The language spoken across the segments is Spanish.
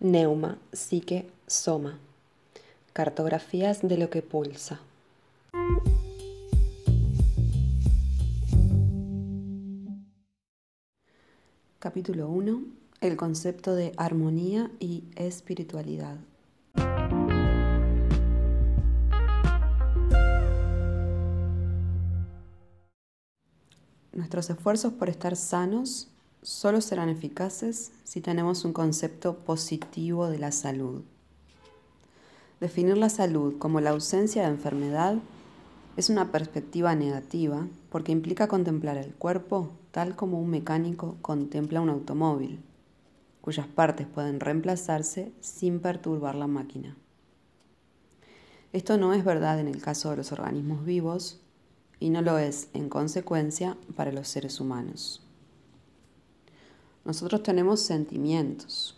Neuma, psique, soma. Cartografías de lo que pulsa. Capítulo 1. El concepto de armonía y espiritualidad. Nuestros esfuerzos por estar sanos solo serán eficaces si tenemos un concepto positivo de la salud. Definir la salud como la ausencia de enfermedad es una perspectiva negativa porque implica contemplar el cuerpo tal como un mecánico contempla un automóvil, cuyas partes pueden reemplazarse sin perturbar la máquina. Esto no es verdad en el caso de los organismos vivos, y no lo es, en consecuencia, para los seres humanos. Nosotros tenemos sentimientos,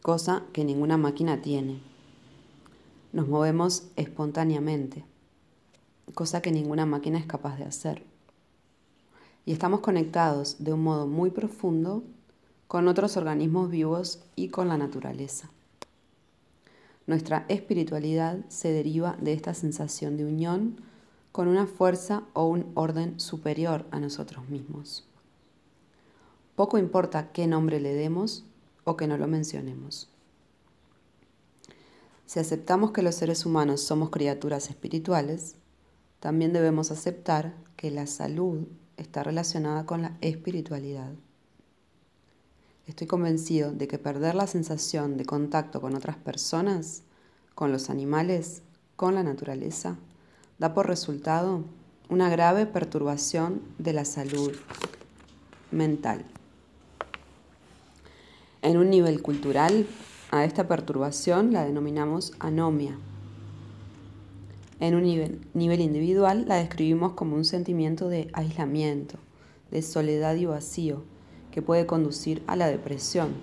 cosa que ninguna máquina tiene. Nos movemos espontáneamente, cosa que ninguna máquina es capaz de hacer. Y estamos conectados de un modo muy profundo con otros organismos vivos y con la naturaleza. Nuestra espiritualidad se deriva de esta sensación de unión con una fuerza o un orden superior a nosotros mismos. Poco importa qué nombre le demos o que no lo mencionemos. Si aceptamos que los seres humanos somos criaturas espirituales, también debemos aceptar que la salud está relacionada con la espiritualidad. Estoy convencido de que perder la sensación de contacto con otras personas, con los animales, con la naturaleza, da por resultado una grave perturbación de la salud mental. En un nivel cultural, a esta perturbación la denominamos anomia. En un nivel, nivel, individual la describimos como un sentimiento de aislamiento, de soledad y vacío, que puede conducir a la depresión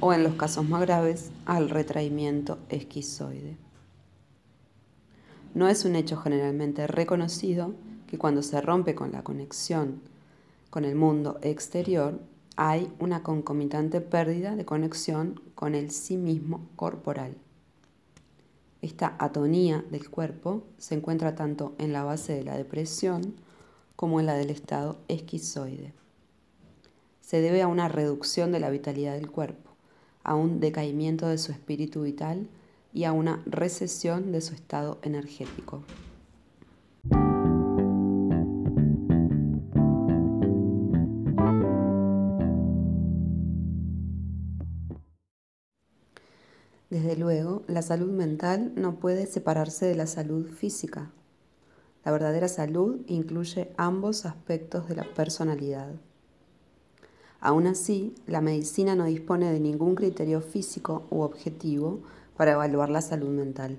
o en los casos más graves al retraimiento esquizoide. No es un hecho generalmente reconocido que cuando se rompe con la conexión con el mundo exterior, hay una concomitante pérdida de conexión con el sí mismo corporal. Esta atonía del cuerpo se encuentra tanto en la base de la depresión como en la del estado esquizoide. Se debe a una reducción de la vitalidad del cuerpo, a un decaimiento de su espíritu vital y a una recesión de su estado energético. Desde luego, la salud mental no puede separarse de la salud física. La verdadera salud incluye ambos aspectos de la personalidad. Aún así, la medicina no dispone de ningún criterio físico u objetivo para evaluar la salud mental.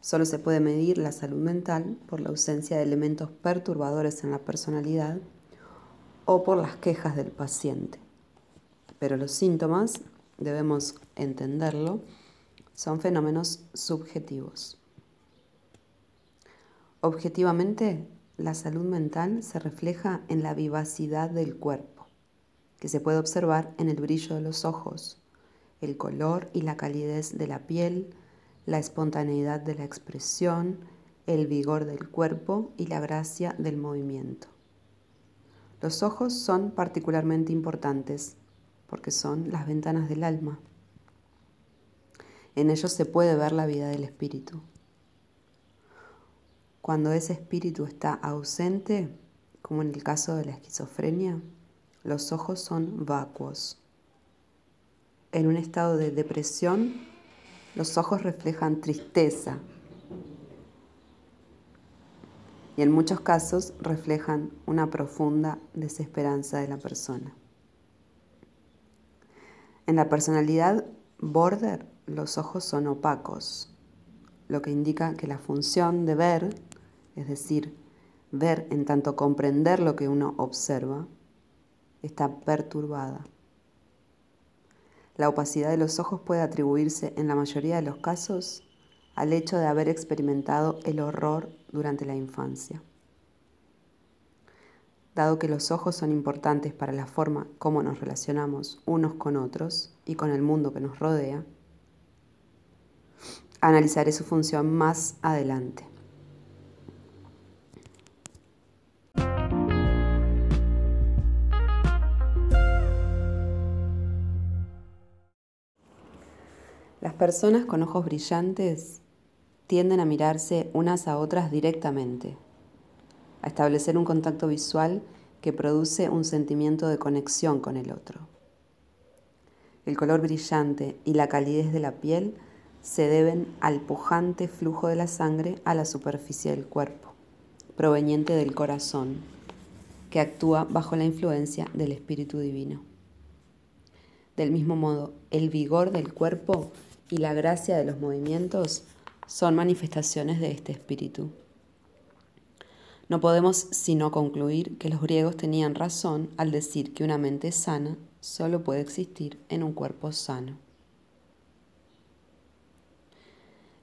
Solo se puede medir la salud mental por la ausencia de elementos perturbadores en la personalidad o por las quejas del paciente. Pero los síntomas, debemos entenderlo, son fenómenos subjetivos. Objetivamente, la salud mental se refleja en la vivacidad del cuerpo, que se puede observar en el brillo de los ojos, el color y la calidez de la piel, la espontaneidad de la expresión, el vigor del cuerpo y la gracia del movimiento. Los ojos son particularmente importantes porque son las ventanas del alma. En ellos se puede ver la vida del espíritu. Cuando ese espíritu está ausente, como en el caso de la esquizofrenia, los ojos son vacuos en un estado de depresión, los ojos reflejan tristeza y en muchos casos reflejan una profunda desesperanza de la persona. En la personalidad border, los ojos son opacos, lo que indica que la función de ver, es decir, ver en tanto comprender lo que uno observa, está perturbada. La opacidad de los ojos puede atribuirse en la mayoría de los casos al hecho de haber experimentado el horror durante la infancia. Dado que los ojos son importantes para la forma como nos relacionamos unos con otros y con el mundo que nos rodea, analizaré su función más adelante. Las personas con ojos brillantes tienden a mirarse unas a otras directamente, a establecer un contacto visual que produce un sentimiento de conexión con el otro. El color brillante y la calidez de la piel se deben al pujante flujo de la sangre a la superficie del cuerpo, proveniente del corazón, que actúa bajo la influencia del Espíritu Divino. Del mismo modo, el vigor del cuerpo y la gracia de los movimientos son manifestaciones de este espíritu. No podemos sino concluir que los griegos tenían razón al decir que una mente sana solo puede existir en un cuerpo sano.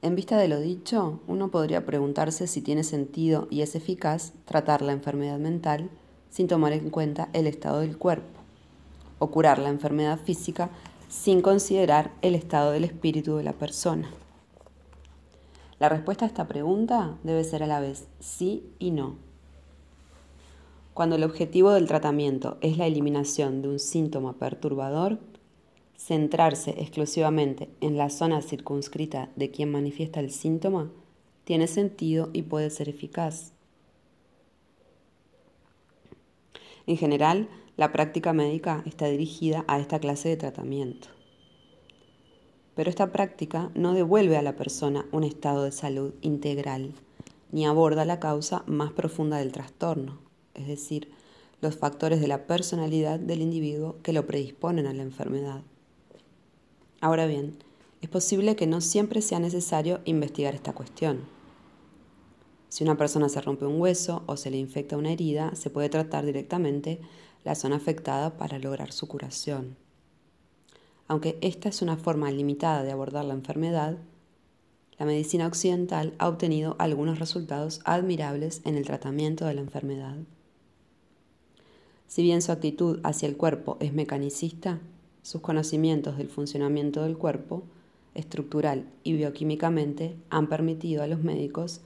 En vista de lo dicho, uno podría preguntarse si tiene sentido y es eficaz tratar la enfermedad mental sin tomar en cuenta el estado del cuerpo, o curar la enfermedad física sin considerar el estado del espíritu de la persona. La respuesta a esta pregunta debe ser a la vez sí y no. Cuando el objetivo del tratamiento es la eliminación de un síntoma perturbador, centrarse exclusivamente en la zona circunscrita de quien manifiesta el síntoma tiene sentido y puede ser eficaz. En general, la práctica médica está dirigida a esta clase de tratamiento. Pero esta práctica no devuelve a la persona un estado de salud integral, ni aborda la causa más profunda del trastorno, es decir, los factores de la personalidad del individuo que lo predisponen a la enfermedad. Ahora bien, es posible que no siempre sea necesario investigar esta cuestión. Si una persona se rompe un hueso o se le infecta una herida, se puede tratar directamente la zona afectada para lograr su curación. Aunque esta es una forma limitada de abordar la enfermedad, la medicina occidental ha obtenido algunos resultados admirables en el tratamiento de la enfermedad. Si bien su actitud hacia el cuerpo es mecanicista, sus conocimientos del funcionamiento del cuerpo, estructural y bioquímicamente, han permitido a los médicos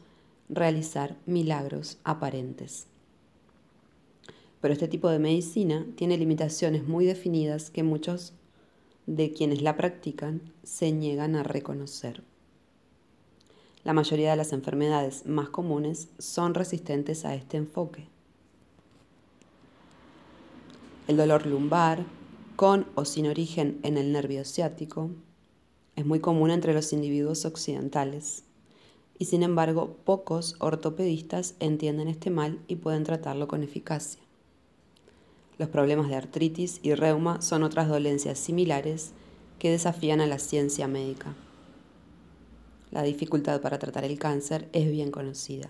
realizar milagros aparentes. Pero este tipo de medicina tiene limitaciones muy definidas que muchos de quienes la practican se niegan a reconocer. La mayoría de las enfermedades más comunes son resistentes a este enfoque. El dolor lumbar, con o sin origen en el nervio ciático, es muy común entre los individuos occidentales y sin embargo pocos ortopedistas entienden este mal y pueden tratarlo con eficacia. Los problemas de artritis y reuma son otras dolencias similares que desafían a la ciencia médica. La dificultad para tratar el cáncer es bien conocida.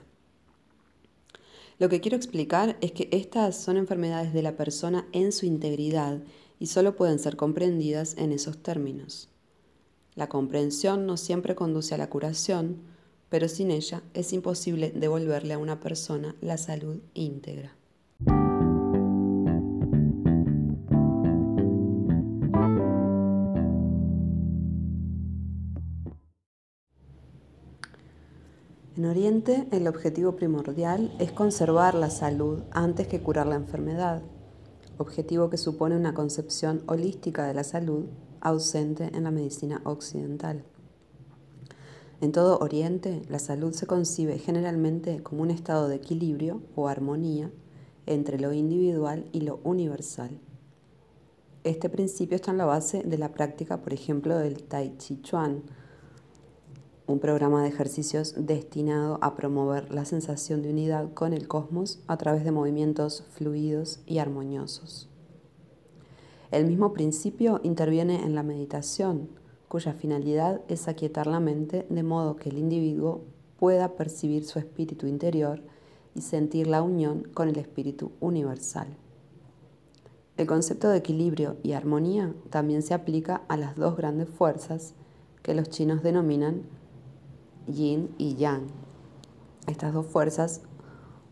Lo que quiero explicar es que estas son enfermedades de la persona en su integridad y solo pueden ser comprendidas en esos términos. La comprensión no siempre conduce a la curación, pero sin ella es imposible devolverle a una persona la salud íntegra. En Oriente, el objetivo primordial es conservar la salud antes que curar la enfermedad, objetivo que supone una concepción holística de la salud ausente en la medicina occidental. En todo Oriente, la salud se concibe generalmente como un estado de equilibrio o armonía entre lo individual y lo universal. Este principio está en la base de la práctica, por ejemplo, del Tai Chi Chuan, un programa de ejercicios destinado a promover la sensación de unidad con el cosmos a través de movimientos fluidos y armoniosos. El mismo principio interviene en la meditación, cuya finalidad es aquietar la mente de modo que el individuo pueda percibir su espíritu interior y sentir la unión con el espíritu universal. El concepto de equilibrio y armonía también se aplica a las dos grandes fuerzas que los chinos denominan yin y yang. Estas dos fuerzas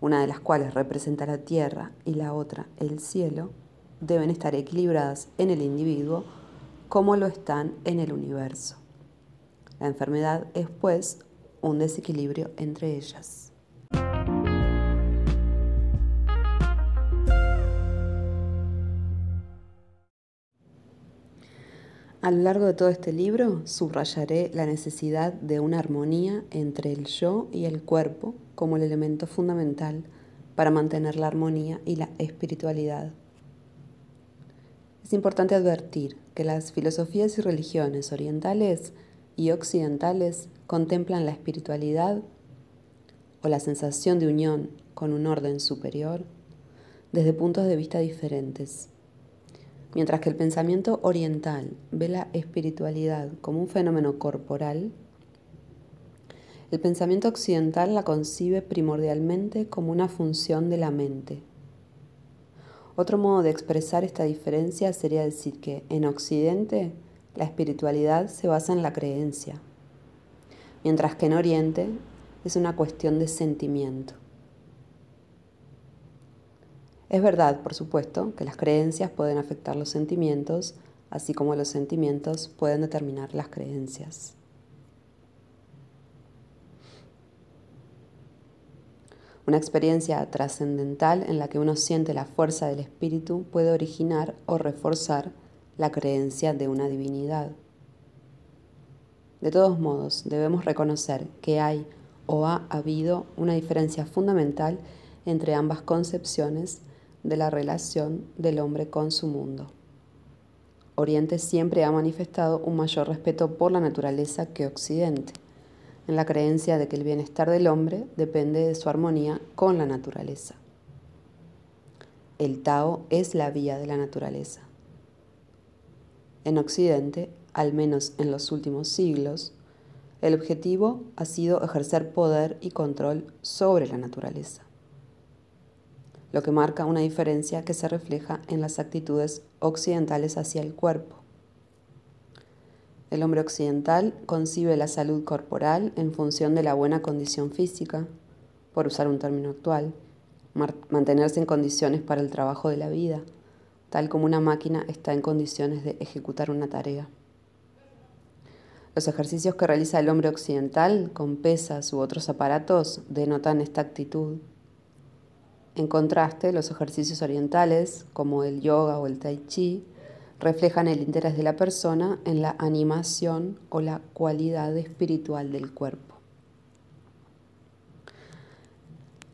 una de las cuales representa la tierra y la otra el cielo, deben estar equilibradas en el individuo como lo están en el universo. La enfermedad es, pues, un desequilibrio entre ellas. A lo largo de todo este libro subrayaré la necesidad de una armonía entre el yo y el cuerpo como el elemento fundamental para mantener la armonía y la espiritualidad. Es importante advertir que las filosofías y religiones orientales y occidentales contemplan la espiritualidad o la sensación de unión con un orden superior desde puntos de vista diferentes. Mientras que el pensamiento oriental ve la espiritualidad como un fenómeno corporal, el pensamiento occidental la concibe primordialmente como una función de la mente. Otro modo de expresar esta diferencia sería decir que en Occidente la espiritualidad se basa en la creencia, mientras que en Oriente es una cuestión de sentimiento. Es verdad, por supuesto, que las creencias pueden afectar los sentimientos, así como los sentimientos pueden determinar las creencias. Una experiencia trascendental en la que uno siente la fuerza del espíritu puede originar o reforzar la creencia de una divinidad. De todos modos, debemos reconocer que hay o ha habido una diferencia fundamental entre ambas concepciones de la relación del hombre con su mundo. Oriente siempre ha manifestado un mayor respeto por la naturaleza que Occidente, en la creencia de que el bienestar del hombre depende de su armonía con la naturaleza. El Tao es la vía de la naturaleza. En Occidente, al menos en los últimos siglos, el objetivo ha sido ejercer poder y control sobre la naturaleza lo que marca una diferencia que se refleja en las actitudes occidentales hacia el cuerpo. El hombre occidental concibe la salud corporal en función de la buena condición física, por usar un término actual, mantenerse en condiciones para el trabajo de la vida, tal como una máquina está en condiciones de ejecutar una tarea. Los ejercicios que realiza el hombre occidental con pesas u otros aparatos denotan esta actitud. En contraste, los ejercicios orientales, como el yoga o el tai chi, reflejan el interés de la persona en la animación o la cualidad espiritual del cuerpo.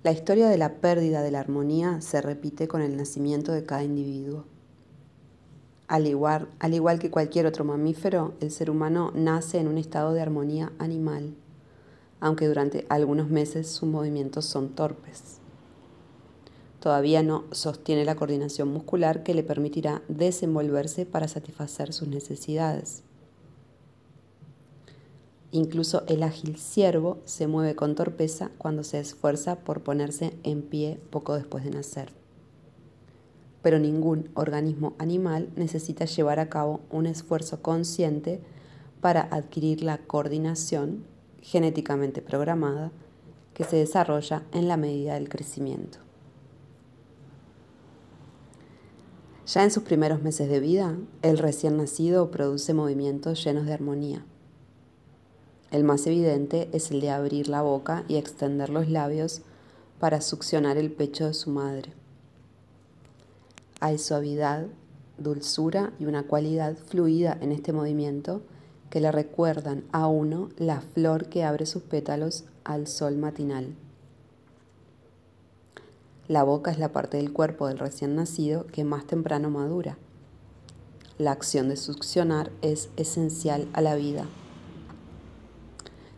La historia de la pérdida de la armonía se repite con el nacimiento de cada individuo. Al igual, al igual, que cualquier otro mamífero, el ser humano nace en un estado de armonía animal, aunque durante algunos meses sus movimientos son torpes todavía no sostiene la coordinación muscular que le permitirá desenvolverse para satisfacer sus necesidades. Incluso el ágil ciervo se mueve con torpeza cuando se esfuerza por ponerse en pie poco después de nacer. Pero ningún organismo animal necesita llevar a cabo un esfuerzo consciente para adquirir la coordinación genéticamente programada que se desarrolla en la medida del crecimiento. Ya en sus primeros meses de vida, el recién nacido produce movimientos llenos de armonía. El más evidente es el de abrir la boca y extender los labios para succionar el pecho de su madre. Hay suavidad, dulzura y una cualidad fluida en este movimiento que le recuerdan a uno la flor que abre sus pétalos al sol matinal. La boca es la parte del cuerpo del recién nacido que más temprano madura. La acción de succionar es esencial a la vida.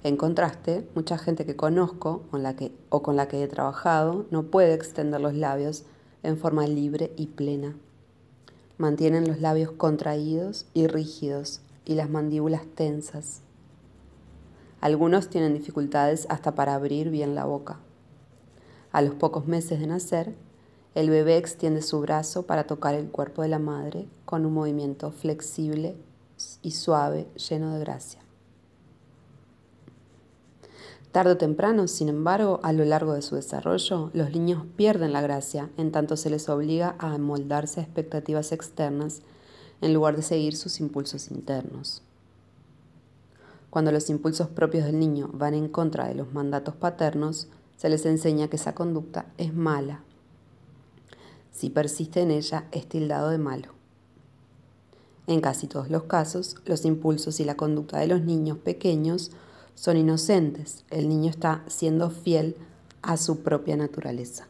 En contraste, mucha gente que conozco la que, o con la que he trabajado no puede extender los labios en forma libre y plena. Mantienen los labios contraídos y rígidos y las mandíbulas tensas. Algunos tienen dificultades hasta para abrir bien la boca. A los pocos meses de nacer, el bebé extiende su brazo para tocar el cuerpo de la madre con un movimiento flexible y suave, lleno de gracia. Tarde o temprano, sin embargo, a lo largo de su desarrollo, los niños pierden la gracia en tanto se les obliga a amoldarse a expectativas externas en lugar de seguir sus impulsos internos. Cuando los impulsos propios del niño van en contra de los mandatos paternos, se les enseña que esa conducta es mala. Si persiste en ella, es tildado de malo. En casi todos los casos, los impulsos y la conducta de los niños pequeños son inocentes. El niño está siendo fiel a su propia naturaleza.